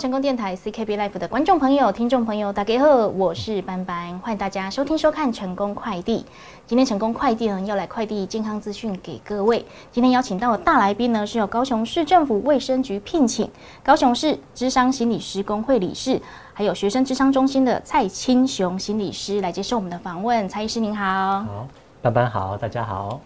成功电台 CKB Life 的观众朋友、听众朋友，大家好，我是班班，欢迎大家收听收看成功快递。今天成功快递呢要来快递健康资讯给各位。今天邀请到的大来宾呢是由高雄市政府卫生局聘请，高雄市智商心理师工会理事，还有学生智商中心的蔡清雄心理师来接受我们的访问。蔡医师您好，好，班班好，大家好。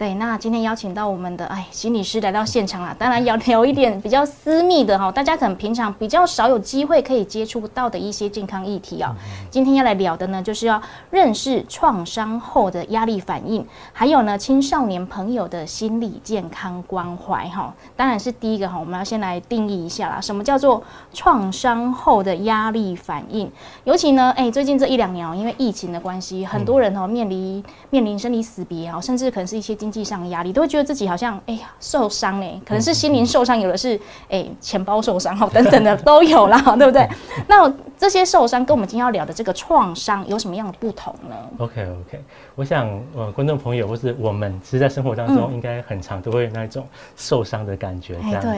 对，那今天邀请到我们的哎心理师来到现场了，当然要聊一点比较私密的哈，大家可能平常比较少有机会可以接触到的一些健康议题啊。今天要来聊的呢，就是要认识创伤后的压力反应，还有呢青少年朋友的心理健康关怀哈。当然是第一个哈，我们要先来定义一下啦，什么叫做创伤后的压力反应？尤其呢，哎，最近这一两年哦，因为疫情的关系，很多人哦面临面临生离死别啊，甚至可能是一些经经济上的压力，都会觉得自己好像哎呀受伤哎，可能是心灵受伤，有的是哎钱包受伤哈等等的 都有啦，对不对？那这些受伤跟我们今天要聊的这个创伤有什么样的不同呢？OK OK，我想呃观众朋友或是我们其实，在生活当中应该很常都会有那种受伤的感觉这样子。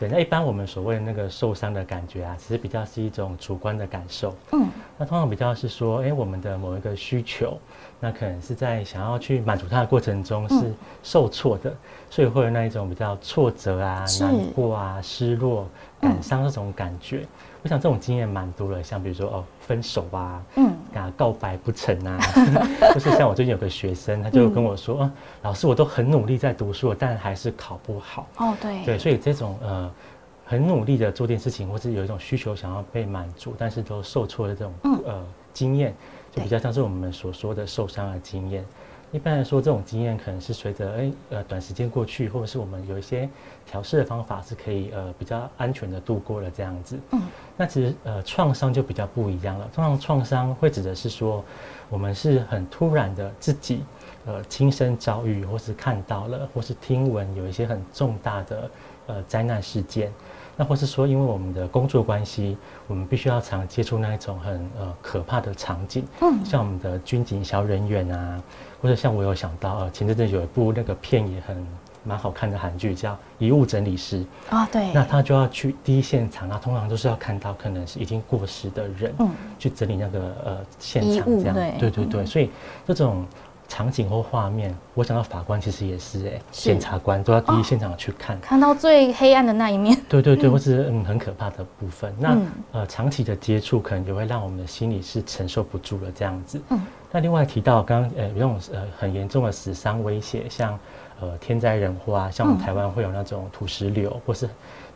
对，那一般我们所谓那个受伤的感觉啊，其实比较是一种主观的感受。嗯，那通常比较是说，哎，我们的某一个需求。那可能是在想要去满足它的过程中是受挫的，所以会有那一种比较挫折啊、难过啊、失落、感伤这种感觉。我想这种经验蛮多了，像比如说哦分手啊，嗯，啊告白不成啊，就是像我最近有个学生，他就跟我说，嗯，老师我都很努力在读书，但还是考不好。哦，对，对，所以这种呃很努力的做件事情，或是有一种需求想要被满足，但是都受挫的这种呃经验。就比较像是我们所说的受伤的经验。一般来说，这种经验可能是随着哎呃短时间过去，或者是我们有一些调试的方法是可以呃比较安全的度过了这样子。嗯。那其实呃创伤就比较不一样了。通常创伤会指的是说，我们是很突然的自己呃亲身遭遇，或是看到了，或是听闻有一些很重大的呃灾难事件。那或是说，因为我们的工作关系，我们必须要常接触那一种很呃可怕的场景，嗯，像我们的军警小人员啊，或者像我有想到，呃，前阵子有一部那个片也很蛮好看的韩剧，叫《遗物整理师》啊，对，那他就要去第一现场，他通常都是要看到可能是已经过世的人，嗯，去整理那个呃现场这样，对对对，所以这种。场景或画面，我想到法官其实也是哎，检察官都要第一现场去看，看到最黑暗的那一面。对对对，或是嗯很可怕的部分。那呃长期的接触，可能也会让我们的心理是承受不住了这样子。嗯。那另外提到刚刚呃那种呃很严重的死伤威胁，像呃天灾人祸啊，像我们台湾会有那种土石流，或是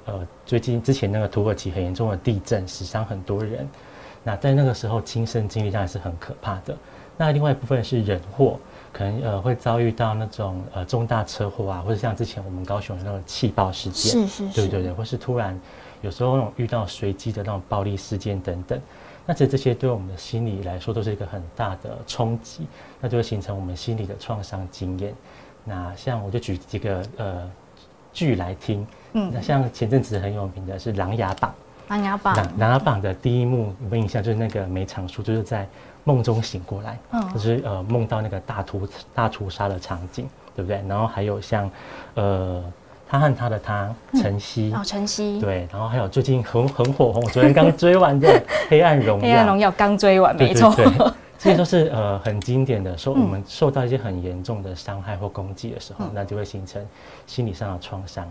呃最近之前那个土耳其很严重的地震，死伤很多人。那在那个时候亲身经历，当然是很可怕的。那另外一部分是人祸，可能呃会遭遇到那种呃重大车祸啊，或者像之前我们高雄的那种气爆事件，是是是，对对对，或是突然有时候那种遇到随机的那种暴力事件等等，那其实这些对我们的心理来说都是一个很大的冲击，那就会形成我们心理的创伤经验。那像我就举几个呃剧来听，嗯，那像前阵子很有名的是《琅琊榜》，琅琊榜，琅琊榜的第一幕有没有印象？就是那个梅长苏就是在。梦中醒过来，嗯就是呃梦到那个大屠大屠杀的场景，对不对？然后还有像，呃，他和他的他晨曦哦，晨曦对，然后还有最近很很火红，昨天刚追完的《黑暗荣耀》，黑暗荣耀刚追完，没错，这些都是呃很经典的。说我们受到一些很严重的伤害或攻击的时候，那就会形成心理上的创伤。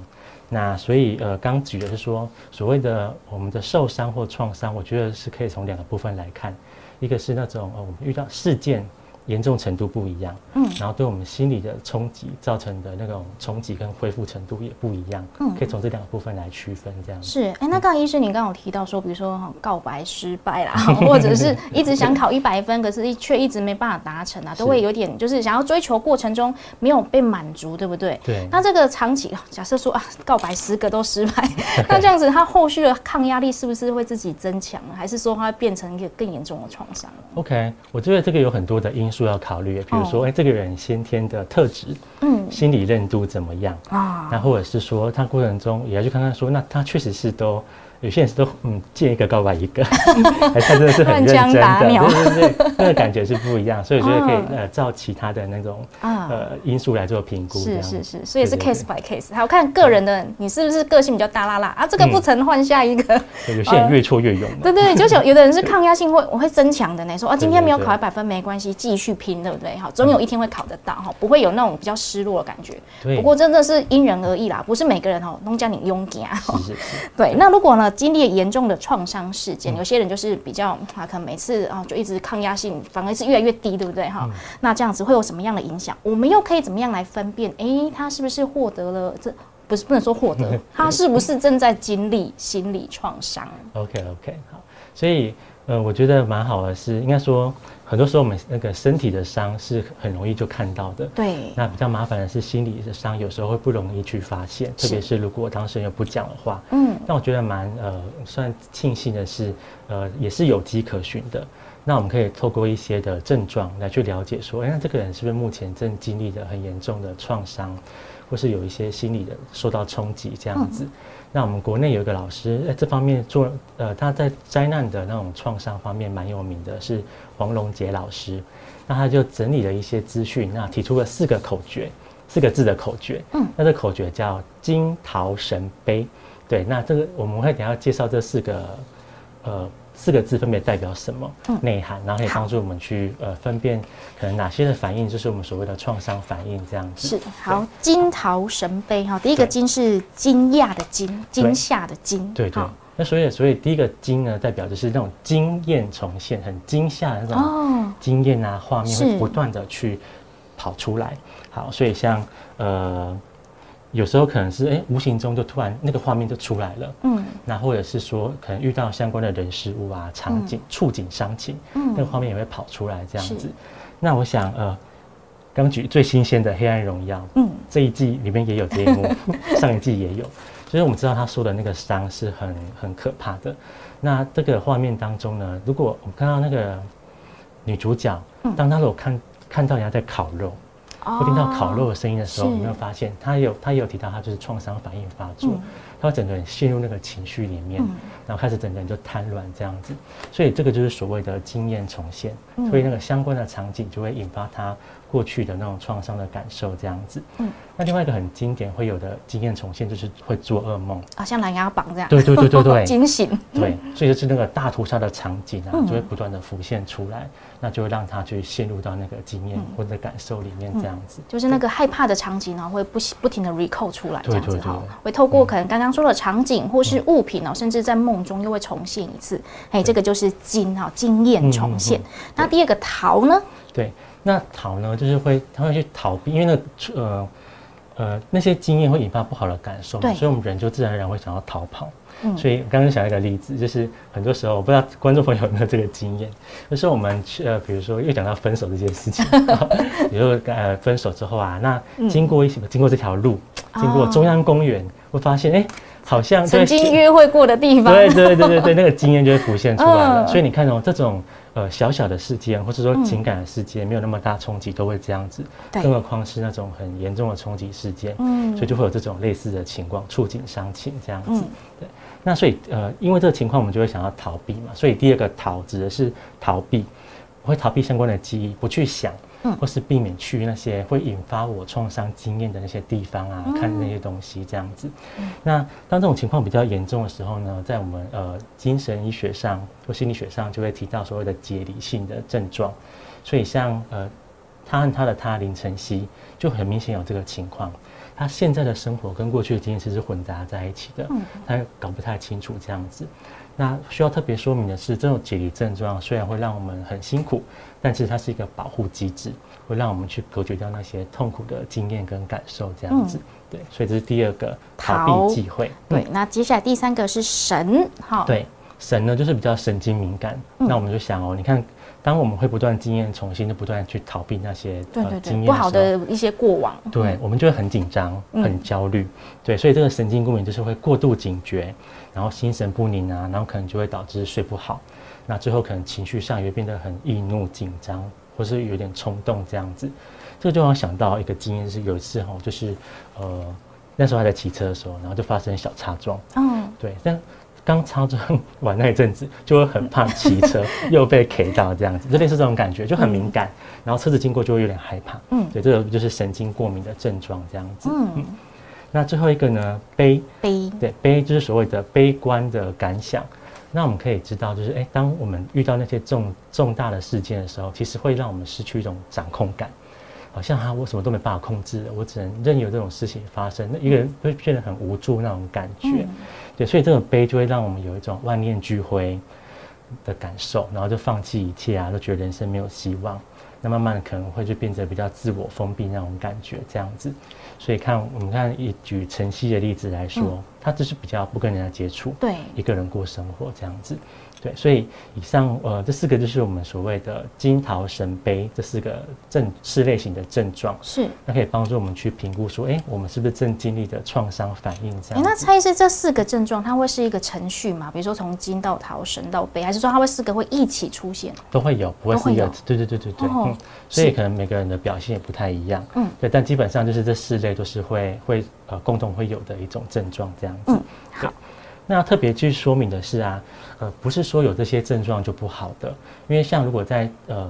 那所以呃刚举的是说，所谓的我们的受伤或创伤，我觉得是可以从两个部分来看。一个是那种呃，我们遇到事件。严重程度不一样，嗯，然后对我们心理的冲击造成的那种冲击跟恢复程度也不一样，嗯，可以从这两个部分来区分，这样是。哎，那刚刚医生，你刚刚有提到说，比如说告白失败啦，或者是一直想考一百分，可是却一直没办法达成啊，都会有点就是想要追求过程中没有被满足，对不对？对。那这个长期，假设说啊，告白十个都失败，那这样子，他后续的抗压力是不是会自己增强，还是说会变成一个更严重的创伤？OK，我觉得这个有很多的因素。要考虑，比如说，哎，这个人先天的特质，嗯，心理韧度怎么样啊？那或者是说，他过程中也要去看看，说，那他确实是都有些人都嗯见一个告白一个，还真的是很认真的，对对对，那个感觉是不一样，所以我觉得可以呃照其他的那种啊。呃因素来做评估，是是是，所以是 case by case，还有看个人的，你是不是个性比较大啦啦啊？这个不成换下一个，对有些人越挫越勇的，对对，就是有有的人是抗压性会我会增强的呢，说啊今天没有考一百分没关系，继续拼，对不对？好，总有一天会考得到哈，不会有那种比较失落的感觉。对。不过真的是因人而异啦，不是每个人哦都叫你勇敢。是是是，对，那如果呢经历严重的创伤事嗯件，有些人就是比较啊，可能每次啊就一直抗压性反而是越来越低，对不对嗯哈？那这样子会有什么样的影响？我们又可以怎么样来分辨？诶，他是不是获得了这？不是不能说获得，他是不是正在经历心理创伤？OK OK 好，所以呃，我觉得蛮好的是，应该说很多时候我们那个身体的伤是很容易就看到的。对，那比较麻烦的是心理的伤，有时候会不容易去发现，特别是如果当事人又不讲的话。嗯，但我觉得蛮呃，算庆幸的是，呃，也是有迹可循的。那我们可以透过一些的症状来去了解说，哎，那这个人是不是目前正经历着很严重的创伤，或是有一些心理的受到冲击这样子。那我们国内有一个老师，在这方面做，呃，他在灾难的那种创伤方面蛮有名的，是黄龙杰老师。那他就整理了一些资讯，那提出了四个口诀，四个字的口诀。嗯，那这口诀叫金桃神杯。对，那这个我们会等下介绍这四个，呃，四个字分别代表什么嗯。内涵，然后可以好。帮助我们去呃分辨可能哪些的反应就是我们所谓的创伤反应这样子。是好，金桃神杯哈，第一个对惊是惊讶的惊，惊吓的惊，对对。那所以所以第一个惊呢，代表就是那种经验重现，很惊吓的那种哦，经验啊，画面是。会不断的去跑出来。好，所以像呃，有时候可能是哎，无形中就突然那个画面就出来了。嗯那或者是说，可能遇到相关的人事物啊、场景、触景伤情，嗯那个嗯，画面也会跑出来这样子。那我想，呃，刚举最新鲜的《黑暗荣耀》，嗯，这一季里面也有这一幕，上一季也有。就是我们知道他说的那个伤是很很可怕的。那这个画面当中呢，如果我们看到那个女主角，嗯当她如果看看到人家在烤肉，哦或听到烤肉的声音的时候，有没有发现他有他也有提到他就是创伤反应发作，他会整个人陷入那个情绪里面，嗯。然后开始整个人就瘫软这样子。所以这个就是所谓的经验重现，嗯。所以那个相关的场景就会引发她过去的那种创伤的感受这样子。嗯。那另外一个很经典会有的经验重现就是会做噩梦。啊，像狼牙棒这样，对对对对对。惊醒，对，所以就是那个大屠杀的场景啊，嗯。就会不断的浮现出来，那就会让他去陷入到那个经验或者感受里面这样子。就是那个害怕的场景呢，会不不停的 recall 出来，这对样子哈会透过可能刚刚说的场景或是物品哦，甚至在梦中又会重现一次，哎，这个就是经哈经验重现。那第二个逃呢？对，那逃呢，就是会他会去逃避，因为那呃呃那些经验会引发不好的感受所以我们人就自然而然会想要逃跑。嗯。所以我刚刚想一个例子，就是很多时候我不知道观众朋友有没有这个经验，就是我们去呃，比如说又讲到分手这件事情，比如说呃分手之后啊，那经过一些、经过这条路，经过哦中央公园，会发现哎、好像曾经约会过的地方，对对对对对，那个经验就会浮现出来了。嗯。所以你看哦，这种呃小小的事件，或者说嗯情感的事件，没有那么大冲击，都会这样子。对更何况是那种很严重的冲击事件，嗯所以就会有这种类似的情况，触景伤情这样子。嗯对，那所以呃，因为这个情况，我们就会想要逃避嘛。所以第二个逃指的是逃避，我会逃避相关的记忆，不去想。嗯或是避免去那些会引发我创伤经验的那些地方啊，看那些东西这样子。那当这种情况比较严重的时候呢，在我们呃精神医学上或心理学上就会提到所谓的解离性的症状。所以像呃他和他的他林晨曦就很明显有这个情况，他现在的生活跟过去的经验其实是混杂在一起的，嗯他搞不太清楚这样子。那需要特别说明的是，这种解离症状虽然会让我们很辛苦，但其实它是一个保护机制，会让我们去隔绝掉那些痛苦的经验跟感受这样子。对，所以这是第二个逃逃避忌讳。对，那接下来第三个是神，哈，对，神呢就是比较神经敏感，嗯那我们就想哦，你看，当我们会不断经验重新，的不断去逃避那些对对对，经验不好的一些过往，对，我们就会很紧张、嗯很焦虑。对，所以这个神经过敏就是会过度警觉，然后心神不宁啊，然后可能就会导致睡不好。那最后可能情绪上也会变得很易怒、紧张，或是有点冲动这样子。这个就让我想到一个经验，是有一次哈，就是呃那时候还在骑车的时候，然后就发生小擦撞。嗯，对，但刚操作完那一阵子，就会很怕骑车，又被 K 到这样子，就类似这种感觉，就很敏感，然后车子经过就会有点害怕。嗯，对，这个就是神经过敏的症状这样子。嗯，那最后一个呢，悲悲，对，悲就是所谓的悲观的感想。那我们可以知道，就是哎，当我们遇到那些重重大的事件的时候，其实会让我们失去一种掌控感。好像哈，我什么都没办法控制，我只能任由这种事情发生。那一个人会变得很无助那种感觉，对，所以这种悲就会让我们有一种万念俱灰的感受，然后就放弃一切啊，都觉得人生没有希望。那慢慢的可能会就变得比较自我封闭那种感觉，这样子。所以看我们看一举晨曦的例子来说，他只是比较不跟人家接触，对，一个人过生活这样子。对，所以以上呃这四个就是我们所谓的金桃神杯这四个症四类型的症状，是那可以帮助我们去评估说，哎，我们是不是正经历的创伤反应这样？那猜是这四个症状，它会是一个程序嘛？比如说从金到桃神到杯，还是说它会四个会一起出现？都会有，不会是一个，对对对对对，嗯，所以可能每个人的表现也不太一样，嗯，对，但基本上就是这四类都是会会呃共同会有的一种症状这样子，嗯，好。那特别去说明的是啊，呃，不是说有这些症状就不好的，因为像如果在呃，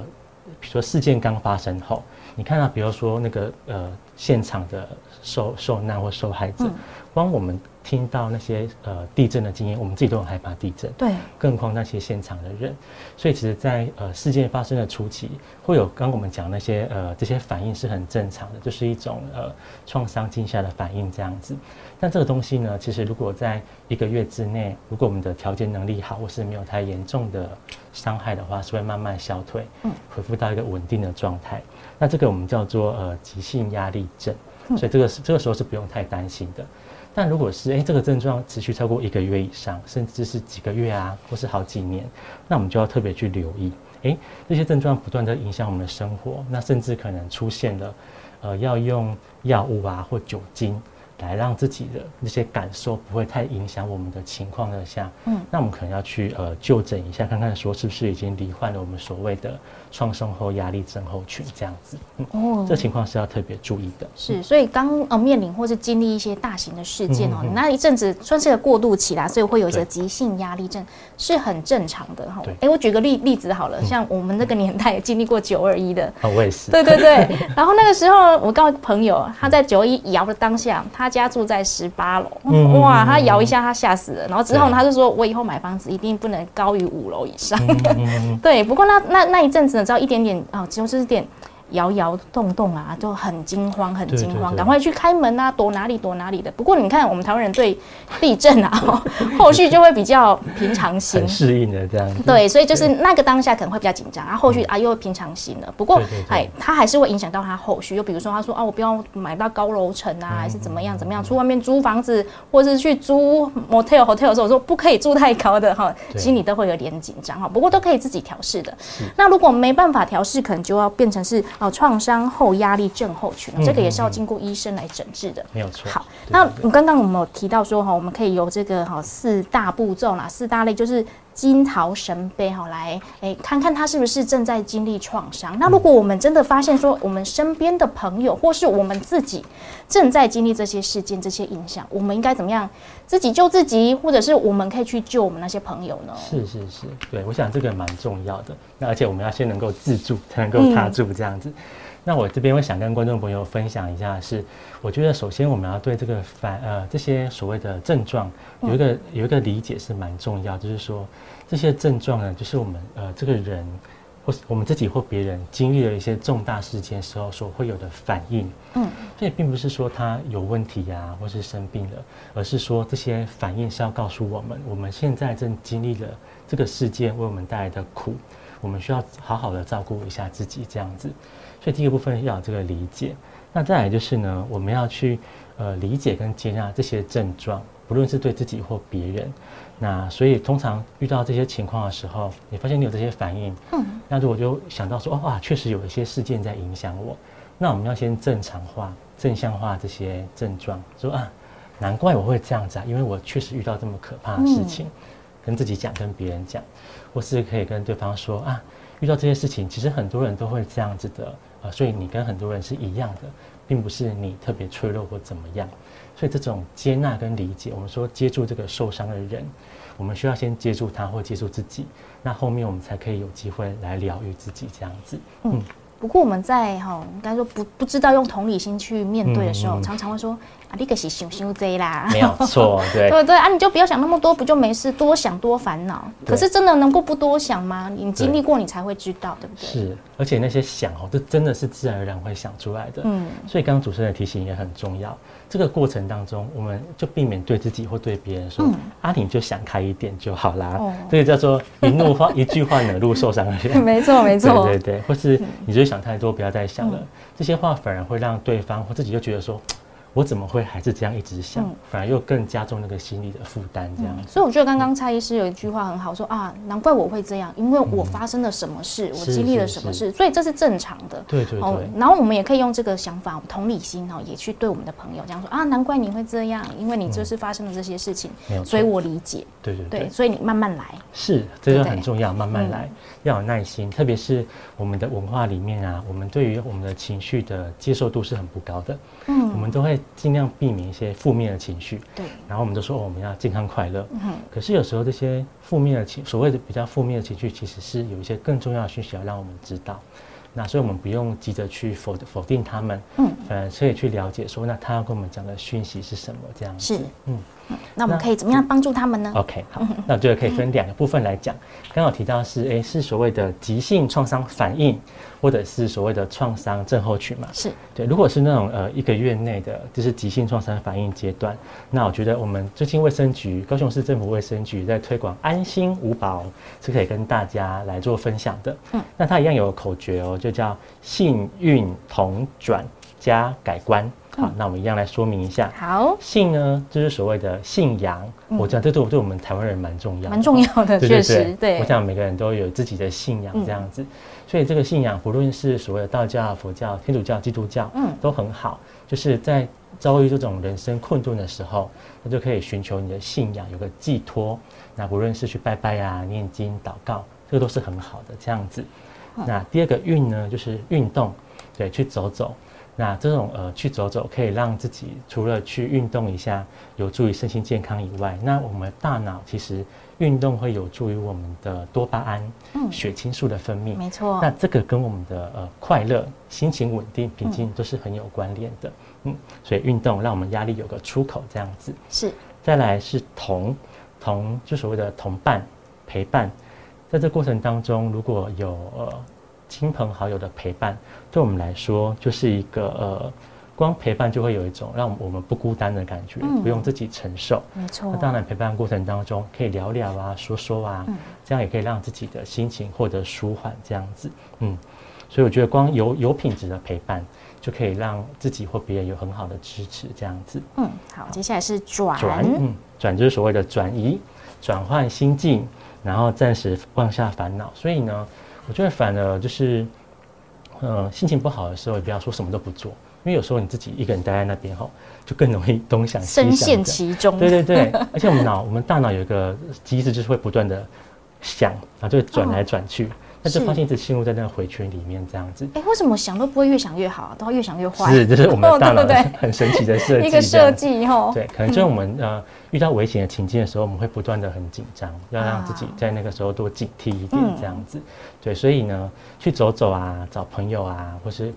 比如说事件刚发生后，你看到比如说那个呃现场的受受难或受害者，光我们。听到那些呃地震的经验，我们自己都很害怕地震，对，更何况那些现场的人。所以其实，在呃事件发生的初期，会有刚我们讲那些呃这些反应是很正常的，就是一种呃创伤惊吓的反应这样子。但这个东西呢，其实如果在一个月之内，如果我们的调节能力好，或是没有太严重的伤害的话，是会慢慢消退，嗯，恢复到一个稳定的状态。那这个我们叫做呃急性压力症，所以这个是这个时候是不用太担心的。但如果是哎，这个症状持续超过一个月以上，甚至是几个月啊，或是好几年，那我们就要特别去留意，哎，这些症状不断的影响我们的生活，那甚至可能出现了，呃，要用药物啊或酒精。来让自己的那些感受不会太影响我们的情况的下，嗯，那我们可能要去呃就诊一下，看看说是不是已经罹患了我们所谓的创伤后压力症候群这样子。哦，这情况是要特别注意的。是，所以刚呃面临或是经历一些大型的事件哦，那一阵子算是个过渡期啦，所以会有一些急性压力症是很正常的哈。哎，我举个例例子好了，像我们那个年代经历过九二一的，啊，我也是。对对对，然后那个时候我告诉朋友，他在九二一摇的当下，他。他家住在十八楼，哇！他摇一下，他吓死了。然后之后他就说：“我以后买房子一定不能高于五楼以上。”对，不过那那那一阵子知道一点点啊其中知识点摇摇动动啊，就很惊慌，很惊慌，赶快去开门啊，躲哪里躲哪里的。不过你看，我们台湾人对地震啊，后续就会比较平常心，很适应的这样。对，所以就是那个当下可能会比较紧张，然后后续啊又平常心了。不过哎，他还是会影响到他后续。就比如说他说啊，我不要买到高楼层啊，还是怎么样怎么样，出外面租房子或是去租 motel hotel 的时候，我说不可以住太高的哈，心里都会有点紧张哈。不过都可以自己调试的。那如果没办法调试，可能就要变成是。哦，创伤后压力症候群，这个也是要经过医生来诊治的，没有错。好，那我刚刚我们有提到说哈，我们可以由这个哈四大步骤啦，四大类就是金桃神杯哈，来哎看看他是不是正在经历创伤。那如果我们真的发现说，我们身边的朋友或是我们自己正在经历这些事件、这些影响，我们应该怎么样自己救自己，或者是我们可以去救我们那些朋友呢？是是是，对，我想这个蛮重要的。那而且我们要先能够自助，才能够踏住这样子。那我这边我想跟观众朋友分享一下，是我觉得首先我们要对这个反呃这些所谓的症状有一个有一个理解是蛮重要，就是说这些症状呢，就是我们呃这个人或我们自己或别人经历了一些重大事件时候所会有的反应。嗯，这也并不是说他有问题呀，或是生病了，而是说这些反应是要告诉我们，我们现在正经历了这个事件为我们带来的苦，我们需要好好的照顾一下自己，这样子。所以第一个部分要有这个理解，那再来就是呢，我们要去呃理解跟接纳这些症状，不论是对自己或别人。那所以通常遇到这些情况的时候，你发现你有这些反应，嗯，那如果就想到说，哦哇，确实有一些事件在影响我，那我们要先正常化、正向化这些症状，说啊，难怪我会这样子啊，因为我确实遇到这么可怕的事情，跟自己讲，跟别人讲，或是可以跟对方说啊，遇到这些事情，其实很多人都会这样子的。所以你跟很多人是一样的，并不是你特别脆弱或怎么样。所以这种接纳跟理解，我们说接住这个受伤的人，我们需要先接住他或接住自己，那后面我们才可以有机会来疗愈自己这样子。嗯，不过我们在哈，应该说不不知道用同理心去面对的时候，常常会说啊。你个是想想这啦，没有错，对对对啊，你就不要想那么多，不就没事？多想多烦恼，可是真的能够不多想吗？你经历过，你才会知道，对不对？是，而且那些想哦，这真的是自然而然会想出来的。嗯，所以刚刚主持人的提醒也很重要。这个过程当中，我们就避免对自己或对别人说：“阿你就想开一点就好啦。”这个叫做一怒话一句话惹怒受伤的人。没错，没错，对对对，或是你就想太多，不要再想了。这些话反而会让对方或自己就觉得说。我怎么会还是这样一直想，反而又更加重那个心理的负担？这样，所以我觉得刚刚蔡医师有一句话很好，说啊，难怪我会这样，因为我发生了什么事，我经历了什么事，所以这是正常的。对对对。然后我们也可以用这个想法，同理心哈，也去对我们的朋友这样说啊，难怪你会这样，因为你就是发生了这些事情，所以我理解。对对对。所以你慢慢来。是，这个很重要，慢慢来，要有耐心。特别是我们的文化里面啊，我们对于我们的情绪的接受度是很不高的。嗯。我们都会尽量避免。一些负面的情绪，对，然后我们都说哦，我们要健康快乐。嗯，可是有时候这些负面的情，所谓的比较负面的情绪，其实是有一些更重要的讯息要让我们知道。那所以我们不用急着去否否定他们，嗯，反而可以去了解说，那他要跟我们讲的讯息是什么？这样子是，嗯。那我们可以怎么样帮助他们呢？OK，好，那我觉得可以分两个部分来讲。刚好提到是，哎，是所谓的急性创伤反应，或者是所谓的创伤症候群嘛？是对。如果是那种呃一个月内的，就是急性创伤反应阶段，那我觉得我们最近卫生局高雄市政府卫生局在推广安心五保，是可以跟大家来做分享的。嗯，那它一样有口诀哦，就叫幸运同转加改观。好，那我们一样来说明一下。好，信呢，就是所谓的信仰。我讲这对对我们台湾人蛮重要，蛮重要的，确实。对，我想每个人都有自己的信仰这样子，所以这个信仰，不论是所谓的道教、佛教、天主教、基督教，嗯，都很好。就是在遭遇这种人生困顿的时候，那就可以寻求你的信仰，有个寄托。那不论是去拜拜啊、念经、祷告，这个都是很好的这样子。那第二个运呢，就是运动，对，去走走。那这种呃去走走，可以让自己除了去运动一下，有助于身心健康以外，那我们大脑其实运动会有助于我们的多巴胺、血清素的分泌。没错。那这个跟我们的呃快乐、心情稳定、平静都是很有关联的。嗯，所以运动让我们压力有个出口，这样子。是。再来是同同，就所谓的同伴陪伴，在这过程当中，如果有呃。亲朋好友的陪伴，对我们来说就是一个呃，光陪伴就会有一种让我们不孤单的感觉，不用自己承受。没错。那当然，陪伴过程当中可以聊聊啊，说说啊，这样也可以让自己的心情获得舒缓。这样子，嗯，所以我觉得光有有品质的陪伴，就可以让自己或别人有很好的支持。这样子，嗯，好，接下来是转转，嗯，转就是所谓的转移、转换心境，然后暂时放下烦恼。所以呢。我觉得反而就是，嗯，心情不好的时候，也不要说什么都不做，因为有时候你自己一个人待在那边哈，就更容易东想西想。深陷其中。对对对，而且我们脑，我们大脑有一个机制，就是会不断的想，然后就会转来转去。那就发现一直陷入在那个回圈里面，这样子。哎，为什么想都不会越想越好，都要越想越坏？是，这是我们的大脑 很神奇的设计。一个设计哈。对，可能就是我们呃遇到危险的情境的时候，我们会不断的很紧张，要让自己在那个时候多警惕一点，这样子。对，所以呢，去走走啊，找朋友啊，或是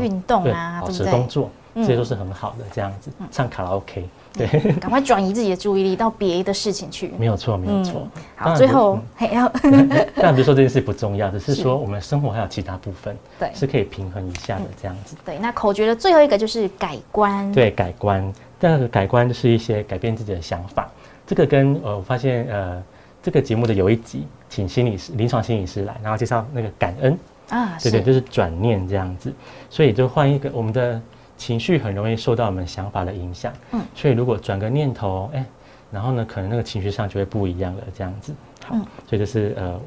运动啊，保持工作，这些都是很好的，这样子。唱卡拉 OK。对，赶快转移自己的注意力到别的事情去。没有错，没有错。好，最后还要。但比如说这件事不重要，只是说我们生活还有其他部分，对，是可以平衡一下的这样子。对，那口诀的最后一个就是改观。对，改观。第二个改观就是一些改变自己的想法。这个跟呃，我发现呃，这个节目的有一集，请心理师、临床心理师来，然后介绍那个感恩啊，对对，就是转念这样子。所以就换一个我们的。情绪很容易受到我们想法的影响，嗯，所以如果转个念头，哎，然后呢，可能那个情绪上就会不一样了，这样子，好，所以就是呃，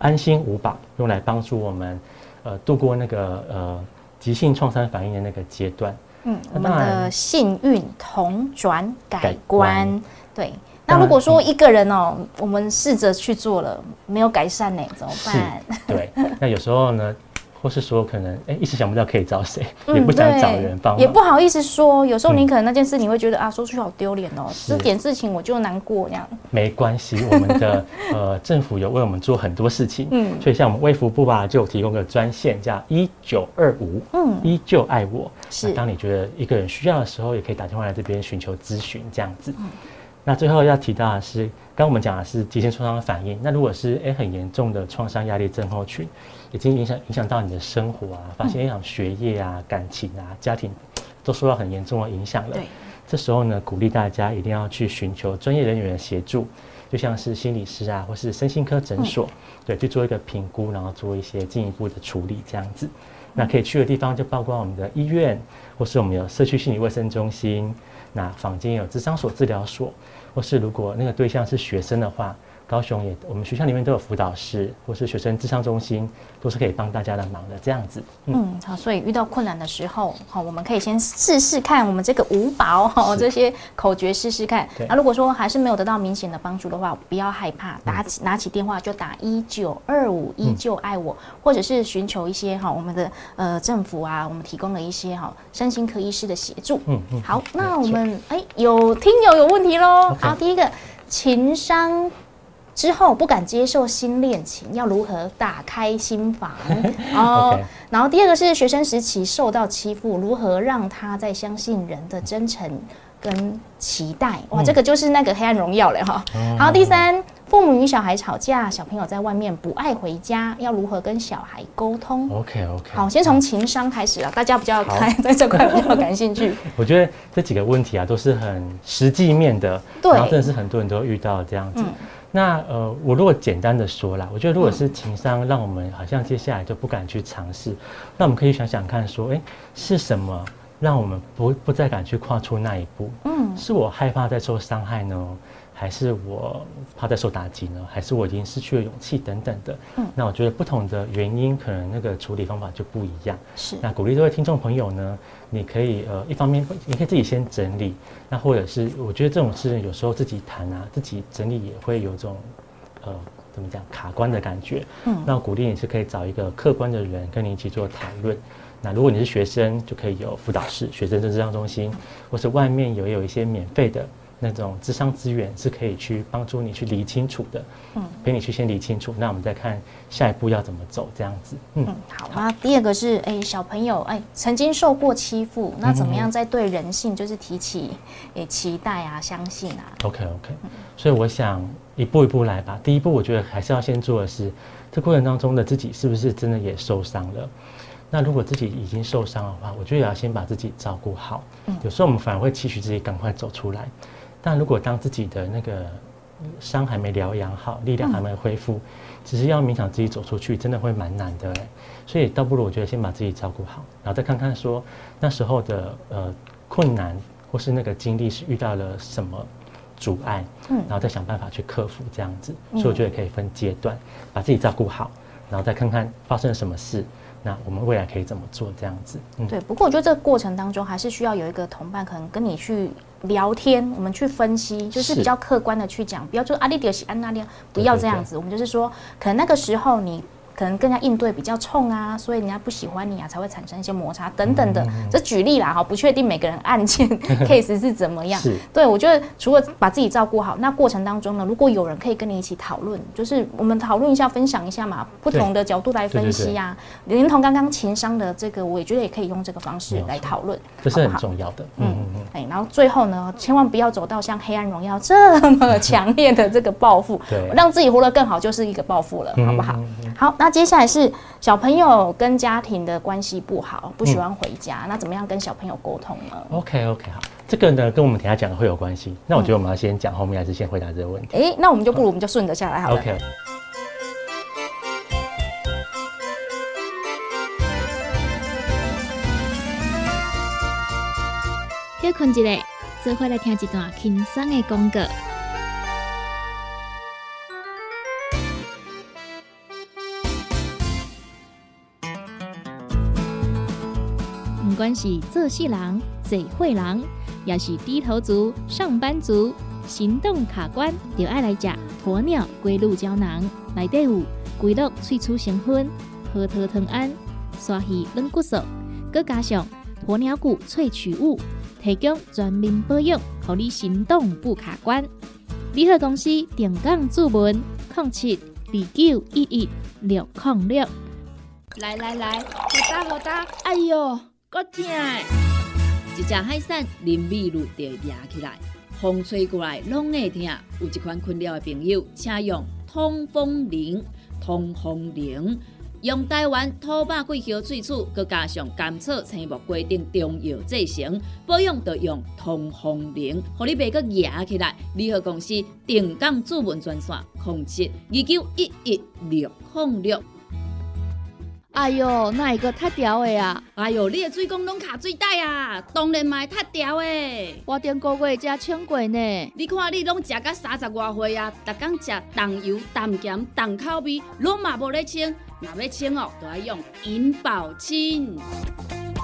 安心五宝用来帮助我们，呃，度过那个呃急性创伤反应的那个阶段，嗯，我们的幸运同转改观，对，那如果说一个人哦，我们试着去做了，没有改善呢，怎么办？对，那有时候呢。或是说可能哎一时想不到可以找谁，也不想找人帮，也不好意思说。有时候你可能那件事你会觉得啊，说出去好丢脸哦，这点事情我就难过这样。没关系，我们的 呃政府有为我们做很多事情，嗯，所以像我们卫福部吧，就提供个专线叫一九二五，嗯，依旧爱我。是，当你觉得一个人需要的时候，也可以打电话来这边寻求咨询这样子。那最后要提到的是，刚我们讲的是急性创伤的反应。那如果是诶很严重的创伤压力症候群，已经影响影响到你的生活啊，发现影响学业啊、感情啊、家庭，都受到很严重的影响了。对，这时候呢，鼓励大家一定要去寻求专业人员的协助，就像是心理师啊，或是身心科诊所，对，去做一个评估，然后做一些进一步的处理，这样子。那可以去的地方就包括我们的医院，或是我们有社区心理卫生中心。那坊间有智商所、治疗所，或是如果那个对象是学生的话，高雄也我们学校里面都有辅导室，或是学生智商中心，都是可以帮大家的忙的。这样子，嗯，好，所以遇到困难的时候，好，我们可以先试试看我们这个五宝哈这些口诀试试看。那如果说还是没有得到明显的帮助的话，不要害怕，打起拿起电话就打一九二五，依旧爱我，或者是寻求一些哈我们的呃政府啊，我们提供了一些哈身心科医师的协助。嗯嗯，好，那我们哎有听友有问题喽。好，第一个情商。之后不敢接受新恋情，要如何打开心房？哦，然后第二个是学生时期受到欺负，如何让他再相信人的真诚跟期待？哇，这个就是那个黑暗荣耀了哈。好，第三，父母与小孩吵架，小朋友在外面不爱回家，要如何跟小孩沟通？OK OK。好，先从情商开始啊，大家比较开 在这块比较感兴趣。我觉得这几个问题啊都是很实际面的，对然后真的是很多人都遇到这样子。那呃，我如果简单的说啦，我觉得如果是情商让我们好像接下来就不敢去尝试，那我们可以想想看，说，哎，是什么让我们不不再敢去跨出那一步？嗯，是我害怕再受伤害呢？还是我怕再受打击呢？还是我已经失去了勇气等等的？嗯，那我觉得不同的原因，可能那个处理方法就不一样。是，那鼓励这位听众朋友呢，你可以呃，一方面你可以自己先整理，那或者是我觉得这种事有时候自己谈啊，自己整理也会有种呃怎么讲卡关的感觉。嗯，那鼓励你是可以找一个客观的人跟你一起做谈论。那如果你是学生，就可以有辅导室、学生政治商中心，或是外面有有一些免费的。那种智商资源是可以去帮助你去理清楚的，嗯，陪你去先理清楚，那我们再看下一步要怎么走，这样子，嗯，好。那第二个是，哎，小朋友，哎，曾经受过欺负，那怎么样在对人性就是提起，哎，期待啊，相信啊？OK OK，所以我想一步一步来吧。第一步，我觉得还是要先做的是，这过程当中的自己是不是真的也受伤了？那如果自己已经受伤的话，我觉得也要先把自己照顾好。嗯，有时候我们反而会期许自己赶快走出来。但如果当自己的那个伤还没疗养好，力量还没恢复，只是要勉强自己走出去，真的会蛮难的。所以倒不如我觉得先把自己照顾好，然后再看看说那时候的呃困难或是那个经历是遇到了什么阻碍，嗯，然后再想办法去克服这样子。所以我觉得可以分阶段，把自己照顾好，然后再看看发生了什么事。那我们未来可以怎么做？这样子，嗯，对。不过我觉得这个过程当中还是需要有一个同伴，可能跟你去聊天，我们去分析，就是比较客观的去讲，不要说阿丽迪西安娜丽，不要这样子。我们就是说，可能那个时候你。可能更加应对比较冲啊，所以人家不喜欢你啊，才会产生一些摩擦等等的。这举例啦哈，不确定每个人案件 case 是怎么样。对，我觉得除了把自己照顾好，那过程当中呢，如果有人可以跟你一起讨论，就是我们讨论一下、分享一下嘛，不同的角度来分析啊。连同刚刚情商的这个，我也觉得也可以用这个方式来讨论，这是很重要的。嗯嗯嗯。哎，然后最后呢，千万不要走到像《黑暗荣耀》这么强烈的这个报复，让自己活得更好，就是一个报复了，好不好？好，那接下来是小朋友跟家庭的关系不好，不喜欢回家，那怎么样跟小朋友沟通呢？OK OK，好，这个呢跟我们等下讲的会有关系。那我觉得我们要先讲后面，还是先回答这个问题？哎，那我们就不如我们就顺着下来好了。OK。休困一下，做回来听一段轻松的广告。关系做事人、嘴会人，也是低头族、上班族、行动卡关，就爱来吃鸵鸟龟鹿胶囊。内底有龟鹿萃取成分，核桃藤胺、鲨鱼软骨素，佮加上鸵鸟骨萃取物，提供全面保养，让你行动不卡关。联合公司定岗注文零七二九一一六零六。来来来，好打好打，哎哟，够痛！一只海扇林密路就压起来，风吹过来拢会痛。有一款困扰的朋友，请用通风铃。通风铃用台湾土白桂花萃取，佮加上甘草、青木规定中药制成，保养要用通风铃，互你袂佮压起来。联合公司定岗主文专线：零七二九一一六零六。哎哟，那一个太屌的啊！哎哟，你的水工拢卡水袋啊，当然嘛太屌的。我顶个月才称过呢。你看你拢食到三十外岁啊，逐工食重油、重咸、重口味，拢嘛无咧称。若要称哦，就要用银保清。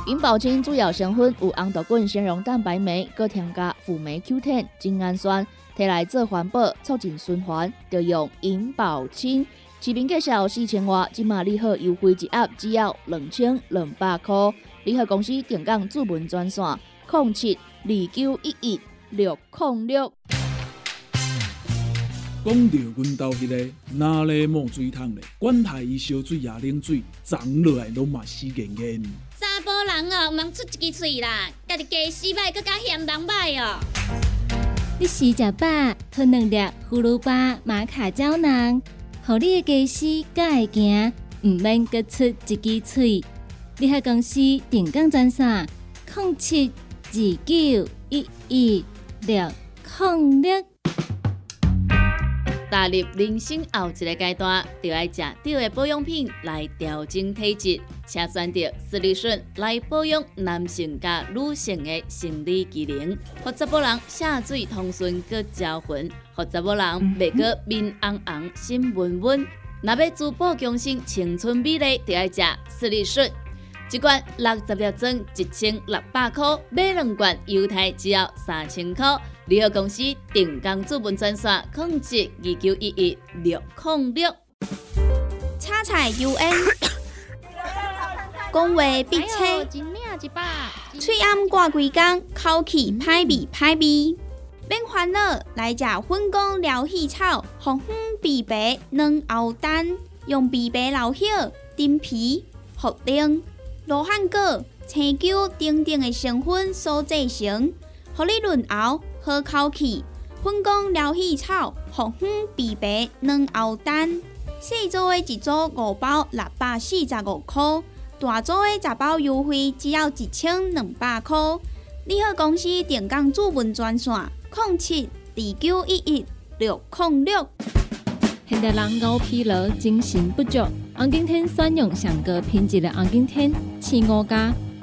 银保清主要成分有红豆根、纤溶蛋白酶，搁添加辅酶 Q10、精氨酸，摕来做环保、促进循环，就用银保清。市面介绍四千瓦，今马利好优惠一盒只要两千两百块。联合公司定岗主文专线：零七二九一一六零六。讲到阮兜迄个哪里冒水桶咧？管他伊烧水也冷水，长落来拢嘛死严严。查甫人哦，毋通出一支嘴啦，家己家洗歹，搁加嫌人歹哦。你食食饱，吞两粒葫芦巴、马卡胶囊。互你的家私敢会行，毋免各出一支喙。你合公司定岗专线：零七二九一一六零六。踏入人生后一个阶段，就要食对的保养品来调整体质，请选择斯利顺来保养男性加女性的生理机能，或查某人下水通顺个招魂。或查某人袂过面红红、心温温，若要珠宝强身、青春美丽，就要食斯利顺。一罐六十粒装，一千六百块；买两罐，犹太只要三千块。联合公司定岗资本专线：控制二九一一六零六。叉彩 UN，讲话必切，嘴暗挂几工，口气歹味歹味。免烦恼，来食粉工疗气草，红粉枇杷软后蛋，用枇杷老叶、丁皮、茯苓、罗汉果、青椒等等的成分所制成，互你润喉好口气。粉工疗气草，红粉枇杷软后蛋，细组的一组五包六百四十五块，大组的十包优惠只要一千两百块。你好，公司电工主文专线。零七二九一一六零六。现代人熬疲劳、精神不足，红景天选用上个品质的红景天青五加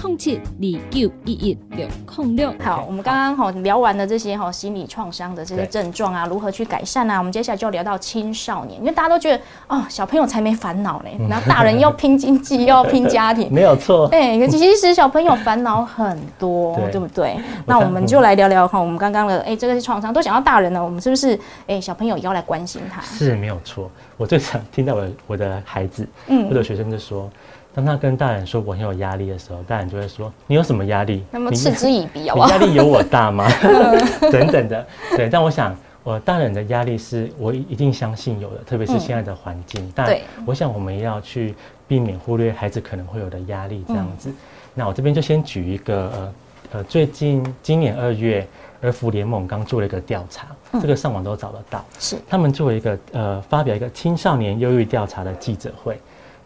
空七二九一一六空六。好，我们刚刚哈聊完了这些哈心理创伤的这些症状啊，如何去改善啊？我们接下来就要聊到青少年，因为大家都觉得哦，小朋友才没烦恼嘞，然后大人要拼经济，要拼家庭，没有错。哎，其实小朋友烦恼很多，对 不对？那我们就来聊聊哈，我们刚刚的哎，这个是创伤，都想到大人了，我们是不是哎，小朋友也要来关心他？是没有错。我最常听到我我的孩子，嗯，或者学生就说。当他跟大人说我很有压力的时候，大人就会说：“你有什么压力？那么嗤之以鼻，你压力有我大吗？” 等等的，对。但我想，我大人的压力是我一定相信有的，特别是现在的环境。但我想，我们要去避免忽略孩子可能会有的压力，这样子。那我这边就先举一个呃呃，最近今年二月，儿福联盟刚做了一个调查，这个上网都找得到。是他们做一个呃，发表一个青少年忧郁调查的记者会。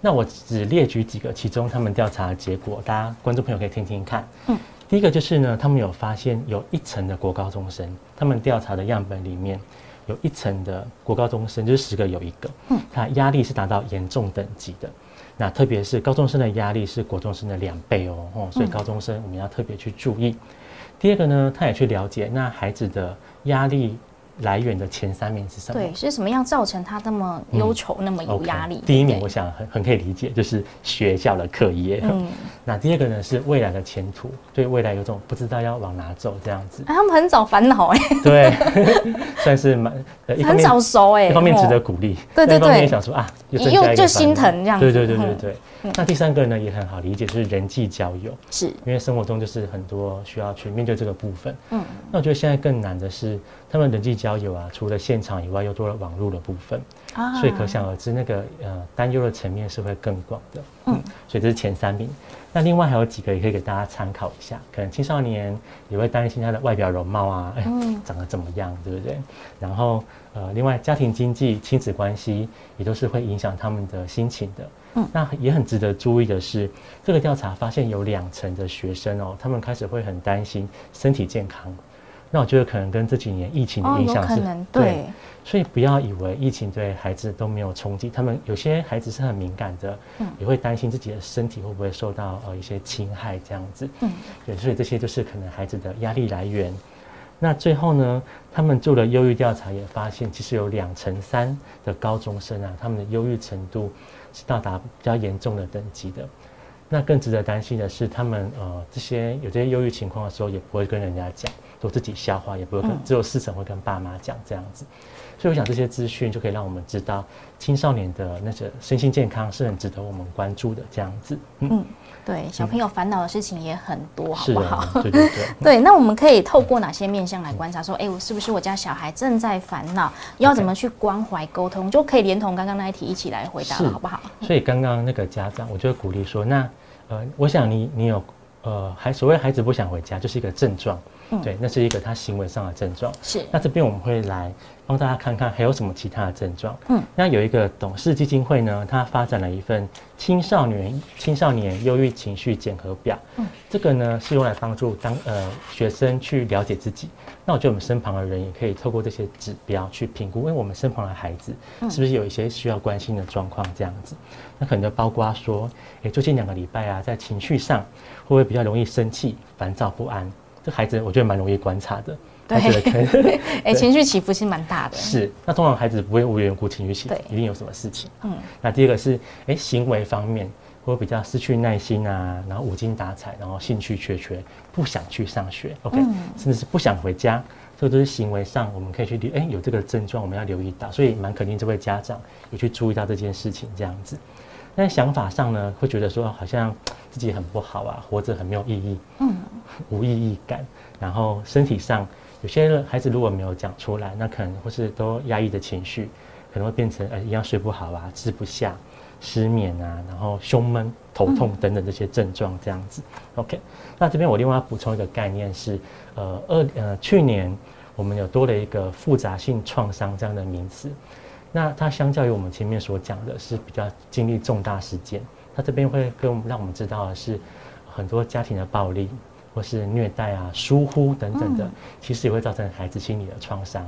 那我只列举几个，其中他们调查的结果，大家观众朋友可以听听看。嗯，第一个就是呢，他们有发现有一层的国高中生，他们调查的样本里面有一层的国高中生，就是十个有一个，嗯，他压力是达到严重等级的。那特别是高中生的压力是国中生的两倍哦，哦，所以高中生我们要特别去注意。第二个呢，他也去了解那孩子的压力来源的前三名是什么？对，是什么样造成他那么忧愁、那么有压力？第一名我想很很可以理解，就是学校的课业。嗯，那第二个呢是未来的前途，对未来有种不知道要往哪走这样子。他们很早烦恼哎。对，算是蛮很早熟哎。一方面值得鼓励，对对对，也想说啊，又就心疼这样。对对对对对。那第三个呢也很好理解，就是人际交友，是因为生活中就是很多需要去面对这个部分。嗯，那我觉得现在更难的是，他们人际交友啊，除了现场以外，又多了网络的部分，啊，所以可想而知，那个呃担忧的层面是会更广的。嗯，所以这是前三名。那另外还有几个也可以给大家参考一下，可能青少年也会担心他的外表容貌啊，哎，长得怎么样，对不对？然后呃，另外家庭经济、亲子关系也都是会影响他们的心情的。嗯，那也很值得注意的是，这个调查发现有两成的学生哦，他们开始会很担心身体健康。那我觉得可能跟这几年疫情的影响是，对，所以不要以为疫情对孩子都没有冲击，他们有些孩子是很敏感的，嗯，也会担心自己的身体会不会受到呃一些侵害这样子，嗯，对，所以这些就是可能孩子的压力来源。那最后呢，他们做了忧郁调查也发现，其实有两成三的高中生啊，他们的忧郁程度。是到达比较严重的等级的，那更值得担心的是，他们呃这些有这些忧郁情况的时候，也不会跟人家讲，都自己消化，也不会跟只有四成会跟爸妈讲这样子。所以我想这些资讯就可以让我们知道，青少年的那些身心健康是很值得我们关注的这样子。嗯。对，小朋友烦恼的事情也很多，好不好？对对对。对，那我们可以透过哪些面向来观察？说，哎，我是不是我家小孩正在烦恼？要怎么去关怀沟通？就可以连同刚刚那一题一起来回答了，好不好？所以刚刚那个家长，我就鼓励说，那呃，我想你你有呃，还所谓孩子不想回家，就是一个症状。对，那是一个他行为上的症状。是。那这边我们会来帮大家看看还有什么其他的症状。嗯。那有一个董事基金会呢，它发展了一份青少年青少年忧郁情绪检核表。嗯。这个呢是用来帮助当呃学生去了解自己。那我觉得我们身旁的人也可以透过这些指标去评估，因为我们身旁的孩子是不是有一些需要关心的状况这样子。那可能就包括说，哎，最近两个礼拜啊，在情绪上会不会比较容易生气、烦躁不安？这孩子我觉得蛮容易观察的，对，哎，情绪起伏是蛮大的。是，那通常孩子不会无缘无故情绪起伏，一定有什么事情。嗯，那第二个是，哎，行为方面会比较失去耐心啊，然后无精打采，然后兴趣缺缺，不想去上学，OK，甚至是不想回家，这个都是行为上我们可以去留，哎，有这个症状我们要留意到，所以蛮肯定这位家长有去注意到这件事情这样子。但想法上呢，会觉得说好像自己很不好啊，活着很没有意义，嗯，无意义感。然后身体上，有些孩子如果没有讲出来，那可能或是都压抑的情绪，可能会变成呃一样睡不好啊，吃不下，失眠啊，然后胸闷、头痛等等这些症状这样子。OK，那这边我另外要补充一个概念是，呃二呃去年我们有多了一个复杂性创伤这样的名词。那它相较于我们前面所讲的，是比较经历重大事件。它这边会跟我们让我们知道的是，很多家庭的暴力或是虐待啊、疏忽等等的，其实也会造成孩子心理的创伤。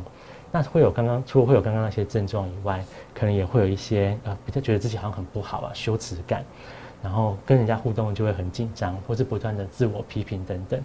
那会有刚刚除了会有刚刚那些症状以外，可能也会有一些呃，比较觉得自己好像很不好啊、羞耻感，然后跟人家互动就会很紧张，或是不断的自我批评等等。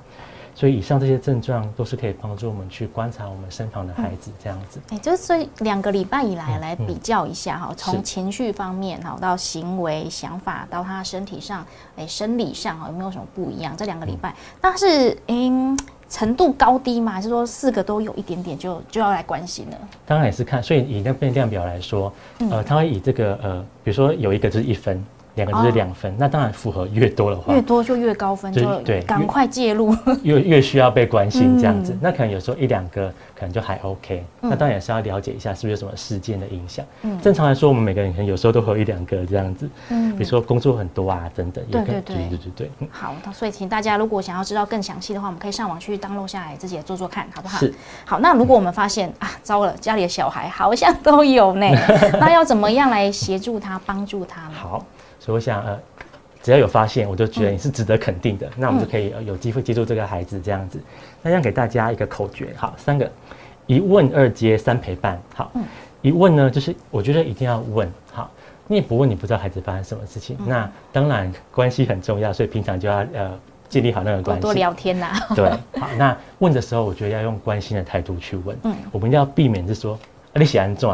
所以以上这些症状都是可以帮助我们去观察我们身旁的孩子这样子。哎，就是两个礼拜以来来比较一下哈，从情绪方面哈到行为、想法到他身体上，哎，生理上哈有没有什么不一样？这两个礼拜，但是嗯，程度高低嘛？还是说四个都有一点点就就要来关心了？当然也是看，所以以那份量表来说，呃，他会以这个呃，比如说有一个就是一分。两个就是两分，那当然符合越多的话，越多就越高分，就对，赶快介入，越越需要被关心这样子。那可能有时候一两个可能就还 OK，那当然也是要了解一下是不是有什么事件的影响。嗯，正常来说，我们每个人可能有时候都会有一两个这样子。嗯，比如说工作很多啊等等。对对对对对对。好，所以请大家如果想要知道更详细的话，我们可以上网去登录下来，自己也做做看好不好？是。好，那如果我们发现啊，糟了，家里的小孩好像都有呢，那要怎么样来协助他、帮助他呢？好。所以我想，呃，只要有发现，我就觉得你是值得肯定的，那我们就可以有机会接触这个孩子这样子。那样给大家一个口诀，好，三个一问二接三陪伴。好，一问呢，就是我觉得一定要问。好，你也不问，你不知道孩子发生什么事情。那当然关系很重要，所以平常就要呃建立好那个关系，多聊天呐。对，好，那问的时候，我觉得要用关心的态度去问。嗯，我们一定要避免是说，你喜欢做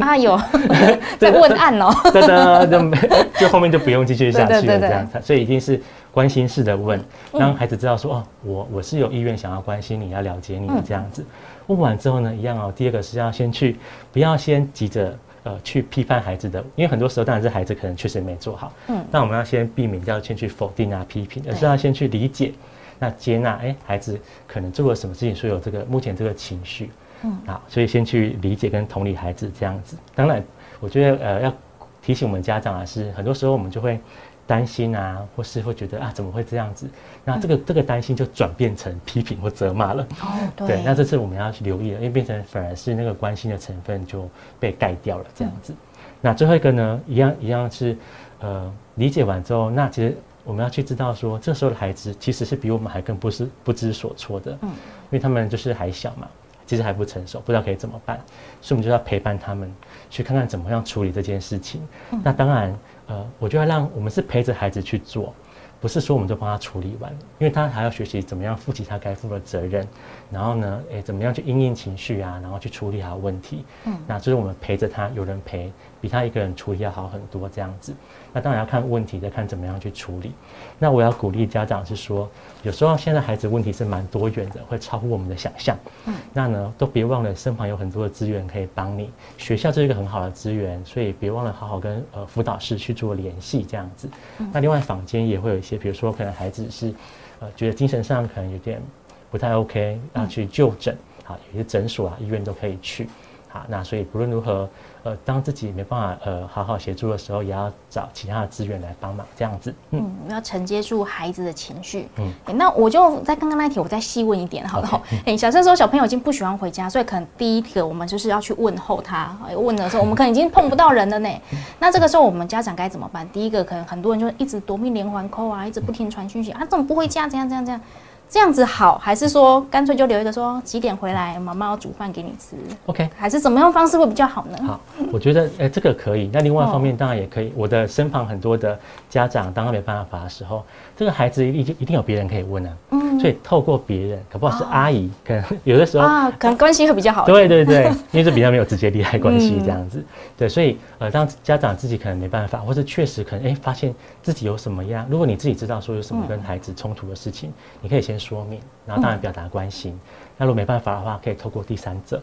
啊？有 在问案哦。对的，就 就后面就不用继续下去了，这样子。所以一定是关心式的问，让孩子知道说，哦，我我是有意愿想要关心你，要了解你这样子。问完之后呢，一样哦。第二个是要先去，不要先急着。呃，去批判孩子的，因为很多时候当然是孩子可能确实没做好，嗯，那我们要先避免要先去否定啊、批评，而是要先去理解，那接纳，哎，孩子可能做了什么事情，所以有这个目前这个情绪，嗯，好，所以先去理解跟同理孩子这样子。当然，我觉得呃要提醒我们家长啊，是很多时候我们就会。担心啊，或是会觉得啊，怎么会这样子？那这个这个担心就转变成批评或责骂了。哦，对。那这次我们要去留意了，因为变成反而是那个关心的成分就被盖掉了，这样子。那最后一个呢，一样一样是，呃，理解完之后，那其实我们要去知道说，这时候的孩子其实是比我们还更不是不知所措的。嗯。因为他们就是还小嘛，其实还不成熟，不知道可以怎么办，所以我们就要陪伴他们，去看看怎么样处理这件事情。那当然。呃，我就要让我们是陪着孩子去做，不是说我们就帮他处理完，因为他还要学习怎么样负起他该负的责任，然后呢，诶，怎么样去应应情绪啊，然后去处理好问题。嗯，那就是我们陪着他，有人陪，比他一个人处理要好很多这样子。那当然要看问题，再看怎么样去处理。那我要鼓励家长是说，有时候现在孩子问题是蛮多元的，会超乎我们的想象。嗯，那呢都别忘了身旁有很多的资源可以帮你。学校是一个很好的资源，所以别忘了好好跟呃辅导室去做联系这样子。那另外坊间也会有一些，比如说可能孩子是呃觉得精神上可能有点不太 OK，要去就诊，好，有些诊所啊医院都可以去。好，那所以不论如何。呃，当自己没办法呃好好协助的时候，也要找其他的资源来帮忙，这样子。嗯，要承接住孩子的情绪。嗯，那我就在刚刚那题，我再细问一点，好不好？哎，假设说小朋友已经不喜欢回家，所以可能第一个我们就是要去问候他。问的时候，我们可能已经碰不到人了呢。那这个时候我们家长该怎么办？第一个可能很多人就一直夺命连环扣啊，一直不停传讯息啊，怎么不回家？这样这样这样。这样子好，还是说干脆就留一个说几点回来，妈妈要煮饭给你吃？OK，还是怎么样方式会比较好呢？好，我觉得哎，这个可以。那另外一方面当然也可以。我的身旁很多的家长，当他没办法的时候，这个孩子一定一定有别人可以问啊。嗯，所以透过别人，可不好是阿姨，可能有的时候啊，可能关系会比较好。对对对，因为这比较没有直接利害关系这样子。对，所以呃，当家长自己可能没办法，或者确实可能哎，发现自己有什么样，如果你自己知道说有什么跟孩子冲突的事情，你可以先说明。然后当然表达关心，那如果没办法的话，可以透过第三者。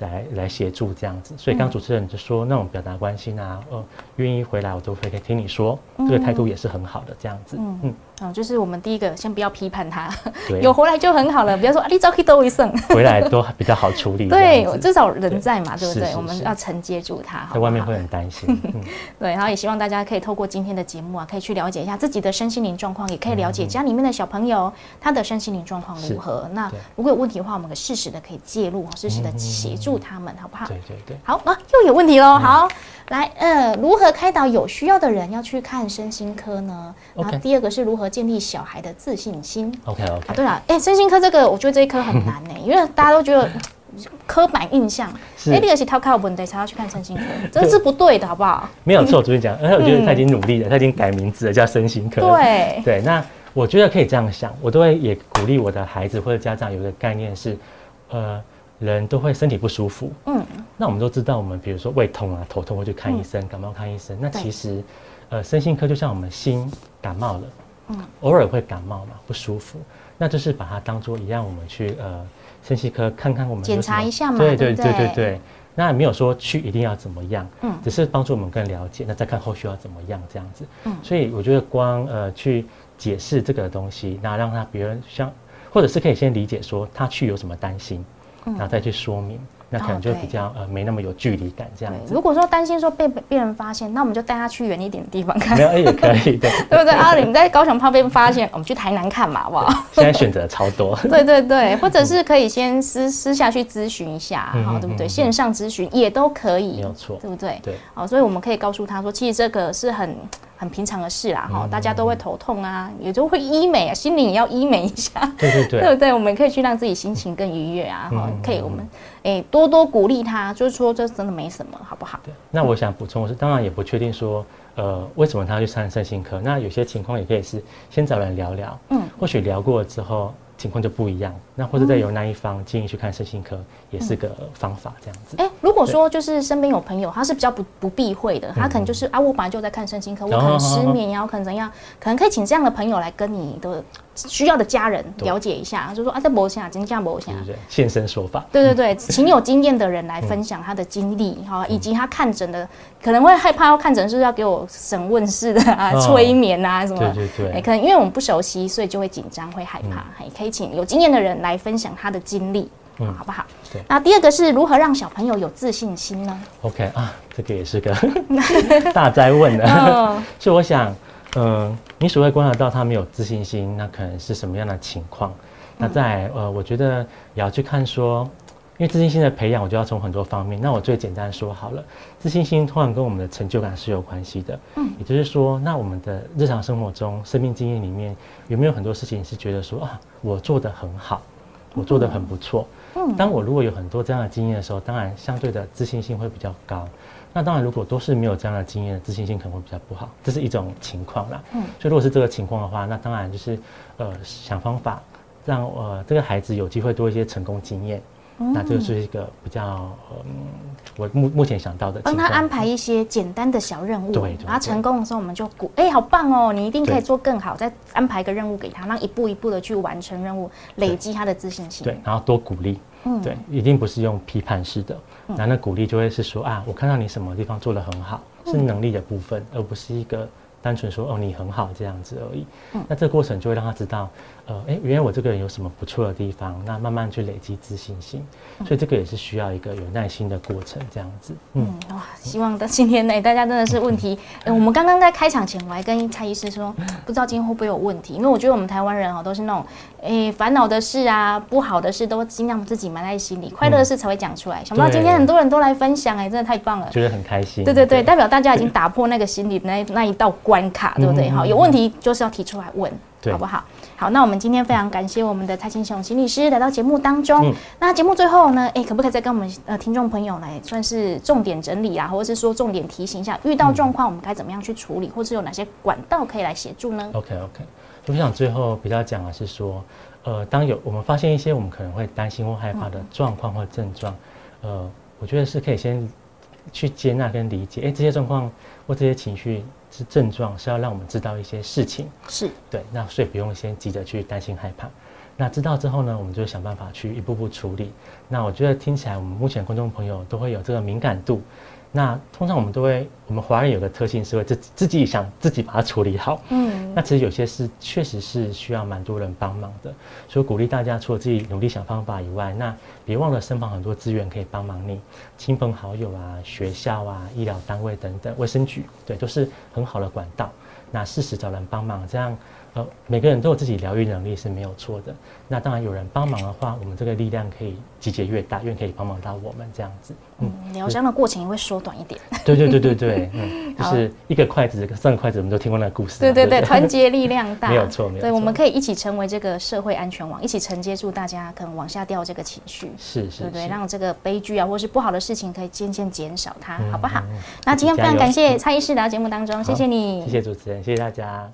来来协助这样子，所以刚主持人就说那种表达关心啊，呃，愿意回来我都会可以听你说，这个态度也是很好的这样子。嗯。嗯，哦，就是我们第一个先不要批判他，有回来就很好了。不要说啊，你早可以多一声，回来都比较好处理。对，至少人在嘛，对不对？我们要承接住他，在外面会很担心。对，然后也希望大家可以透过今天的节目啊，可以去了解一下自己的身心灵状况，也可以了解家里面的小朋友他的身心灵状况如何。那如果有问题的话，我们可适时的可以介入，适时的协助他们，好不好？对对对，好啊，又有问题喽。好，来，呃，如何开导有需要的人要去看身心科呢？然后第二个是如何建立小孩的自信心。OK OK。啊，对了，哎，身心科这个，我觉得这一科很难呢，因为大家都觉得刻板印象，哎，那个是他靠问题才要去看身心科，这是不对的，好不好？没有错，我昨天讲，而且我觉得他已经努力了，他已经改名字了，叫身心科。对对，那我觉得可以这样想，我都会也鼓励我的孩子或者家长有个概念是，呃。人都会身体不舒服，嗯，那我们都知道，我们比如说胃痛啊、头痛会去看医生，感冒看医生。那其实，呃，身心科就像我们心感冒了，嗯，偶尔会感冒嘛，不舒服，那就是把它当做一样，我们去呃身心科看看我们检查一下嘛，对对对对对。那没有说去一定要怎么样，嗯，只是帮助我们更了解，那再看后续要怎么样这样子，嗯。所以我觉得光呃去解释这个东西，那让他别人像，或者是可以先理解说他去有什么担心。然后再去说明，那可能就比较呃没那么有距离感这样子。如果说担心说被被人发现，那我们就带他去远一点的地方看。没有也可以，对 对不对？阿玲在高雄怕被发现，我们去台南看嘛，好不好？现在选择超多。对对对，或者是可以先私私下去咨询一下，好对不对？线上咨询也都可以，没有错，对不对？对。好，所以我们可以告诉他说，其实这个是很。很平常的事啦，哈，大家都会头痛啊，也就会医美啊，心灵也要医美一下，对对对，对不对？我们可以去让自己心情更愉悦啊，哈，可以我们诶多多鼓励他，就是说这真的没什么，好不好？对，那我想补充的是，当然也不确定说，呃，为什么他要去上身心科？那有些情况也可以是先找人聊聊，嗯，或许聊过之后。情况就不一样，那或者再由那一方建议去看身心科，也是个方法，这样子。哎，如果说就是身边有朋友，他是比较不不避讳的，他可能就是啊，我本来就在看身心科，我可能失眠呀，我可能怎样，可能可以请这样的朋友来跟你的。需要的家人了解一下，就说啊，在博下，真价博下，现身说法。对对对，请有经验的人来分享他的经历哈，以及他看诊的可能会害怕要看诊是要给我审问式的啊，催眠啊什么。对对对。可能因为我们不熟悉，所以就会紧张，会害怕。也可以请有经验的人来分享他的经历，好不好？对。那第二个是如何让小朋友有自信心呢？OK 啊，这个也是个 大灾问的，所以我想。嗯，你所谓观察到他没有自信心，那可能是什么样的情况？那在呃，我觉得也要去看说，因为自信心的培养，我就要从很多方面。那我最简单说好了，自信心通常跟我们的成就感是有关系的。嗯，也就是说，那我们的日常生活中、生命经验里面，有没有很多事情是觉得说啊，我做的很好，我做的很不错。嗯，当我如果有很多这样的经验的时候，当然相对的自信心会比较高。那当然，如果都是没有这样的经验，自信心可能会比较不好，这是一种情况啦。嗯，所以如果是这个情况的话，那当然就是，呃，想方法让呃这个孩子有机会多一些成功经验。那这个是一个比较，嗯，我目目前想到的。帮他安排一些简单的小任务，对，然后成功的时候我们就鼓，哎，好棒哦，你一定可以做更好，再安排一个任务给他，让一步一步的去完成任务，累积他的自信心。对，然后多鼓励。嗯，对，一定不是用批判式的，那那鼓励就会是说啊，我看到你什么地方做得很好，是能力的部分，而不是一个。单纯说哦，你很好这样子而已。嗯，那这个过程就会让他知道，呃，哎，原来我这个人有什么不错的地方，那慢慢去累积自信心。所以这个也是需要一个有耐心的过程，这样子。嗯，哇，希望的今天呢，大家真的是问题。我们刚刚在开场前，我还跟蔡医师说，不知道今天会不会有问题，因为我觉得我们台湾人哦，都是那种，哎，烦恼的事啊，不好的事都尽量自己埋在心里，快乐的事才会讲出来。想不到今天很多人都来分享，哎，真的太棒了，觉得很开心。对对对，代表大家已经打破那个心理那那一道。关卡对不对？哈，有问题就是要提出来问，好不好？好，那我们今天非常感谢我们的蔡清雄心理师来到节目当中。那节目最后呢，哎，可不可以再跟我们呃听众朋友来算是重点整理啊，或者是说重点提醒一下，遇到状况我们该怎么样去处理，或是有哪些管道可以来协助呢？OK OK，我想最后比较讲的是说，呃，当有我们发现一些我们可能会担心或害怕的状况或症状，呃，我觉得是可以先。去接纳跟理解，哎，这些状况或这些情绪是症状，是要让我们知道一些事情，是对，那所以不用先急着去担心害怕。那知道之后呢，我们就想办法去一步步处理。那我觉得听起来，我们目前观众朋友都会有这个敏感度。那通常我们都会，我们华人有个特性是会自自己想自己把它处理好。嗯，那其实有些事确实是需要蛮多人帮忙的，所以鼓励大家除了自己努力想方法以外，那别忘了身旁很多资源可以帮忙你，亲朋好友啊、学校啊、医疗单位等等、卫生局，对，都是很好的管道。那适时找人帮忙，这样。呃，每个人都有自己疗愈能力是没有错的。那当然有人帮忙的话，我们这个力量可以集结越大，越可以帮忙到我们这样子。嗯，疗伤的过程也会缩短一点。对对对对对，嗯，就是一个筷子，三个筷子，我们都听过那个故事。对对对，团结力量大，没有错，没有错。对，我们可以一起成为这个社会安全网，一起承接住大家可能往下掉这个情绪。是是，对对，让这个悲剧啊，或是不好的事情可以渐渐减少它，好不好？那今天非常感谢蔡医师来到节目当中，谢谢你，谢谢主持人，谢谢大家。